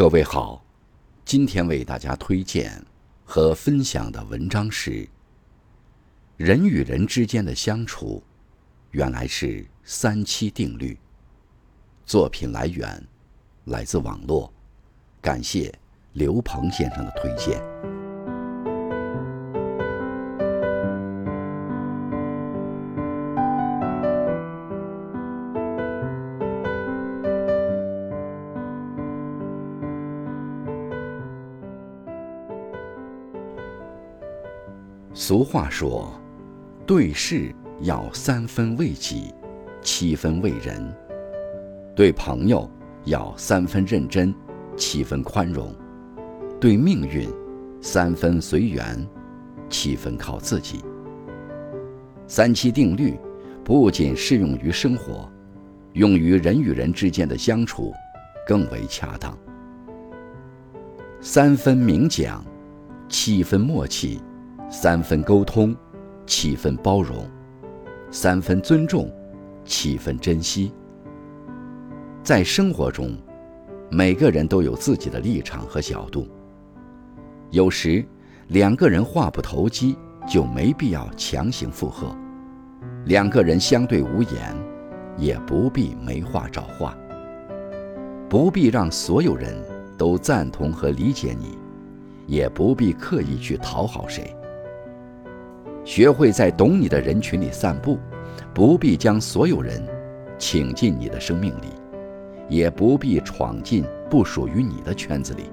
各位好，今天为大家推荐和分享的文章是：人与人之间的相处，原来是三七定律。作品来源来自网络，感谢刘鹏先生的推荐。俗话说：“对事要三分为己，七分为人；对朋友要三分认真，七分宽容；对命运，三分随缘，七分靠自己。”三七定律不仅适用于生活，用于人与人之间的相处更为恰当。三分明讲，七分默契。三分沟通，七分包容；三分尊重，七分珍惜。在生活中，每个人都有自己的立场和角度。有时，两个人话不投机，就没必要强行附和；两个人相对无言，也不必没话找话。不必让所有人都赞同和理解你，也不必刻意去讨好谁。学会在懂你的人群里散步，不必将所有人请进你的生命里，也不必闯进不属于你的圈子里。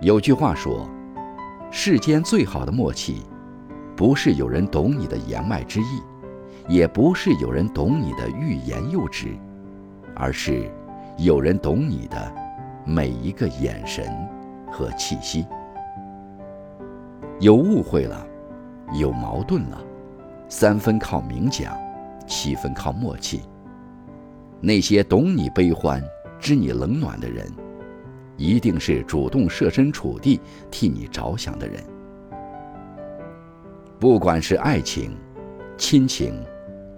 有句话说：“世间最好的默契，不是有人懂你的言外之意，也不是有人懂你的欲言又止，而是有人懂你的每一个眼神和气息。”有误会了，有矛盾了，三分靠明讲，七分靠默契。那些懂你悲欢、知你冷暖的人，一定是主动设身处地替你着想的人。不管是爱情、亲情、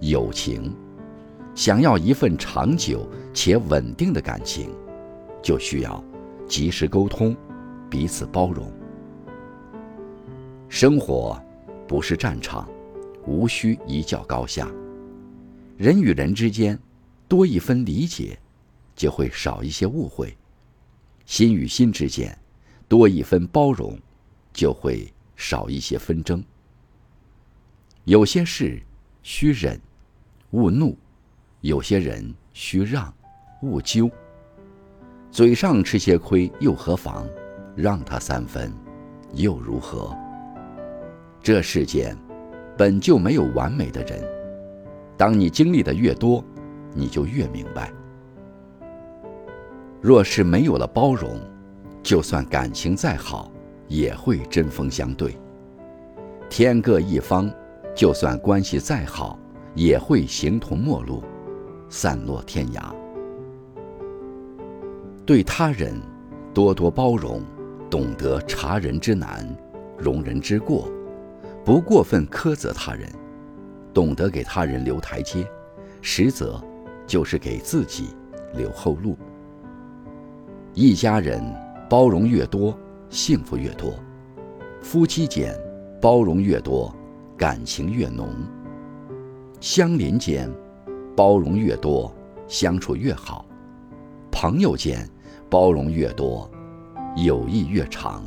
友情，想要一份长久且稳定的感情，就需要及时沟通，彼此包容。生活不是战场，无需一较高下。人与人之间多一分理解，就会少一些误会；心与心之间多一分包容，就会少一些纷争。有些事需忍，勿怒；有些人需让，勿纠。嘴上吃些亏又何妨？让他三分，又如何？这世间本就没有完美的人，当你经历的越多，你就越明白。若是没有了包容，就算感情再好，也会针锋相对；天各一方，就算关系再好，也会形同陌路，散落天涯。对他人多多包容，懂得察人之难，容人之过。不过分苛责他人，懂得给他人留台阶，实则就是给自己留后路。一家人包容越多，幸福越多；夫妻间包容越多，感情越浓；相邻间包容越多，相处越好；朋友间包容越多，友谊越长。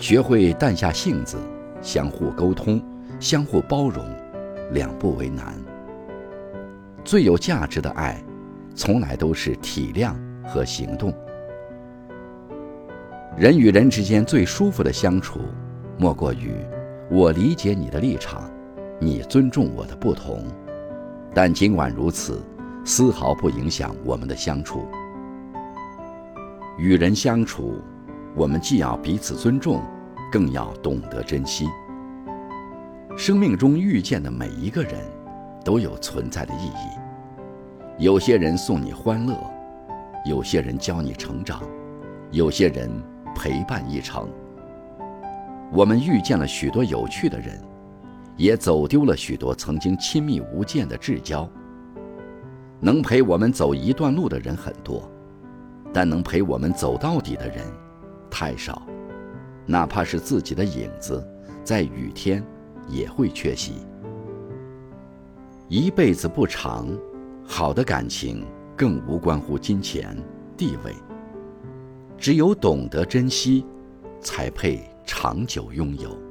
学会淡下性子。相互沟通，相互包容，两不为难。最有价值的爱，从来都是体谅和行动。人与人之间最舒服的相处，莫过于我理解你的立场，你尊重我的不同。但尽管如此，丝毫不影响我们的相处。与人相处，我们既要彼此尊重。更要懂得珍惜。生命中遇见的每一个人，都有存在的意义。有些人送你欢乐，有些人教你成长，有些人陪伴一程。我们遇见了许多有趣的人，也走丢了许多曾经亲密无间的至交。能陪我们走一段路的人很多，但能陪我们走到底的人太少，哪怕是自己的影子，在雨天也会缺席。一辈子不长，好的感情更无关乎金钱、地位。只有懂得珍惜，才配长久拥有。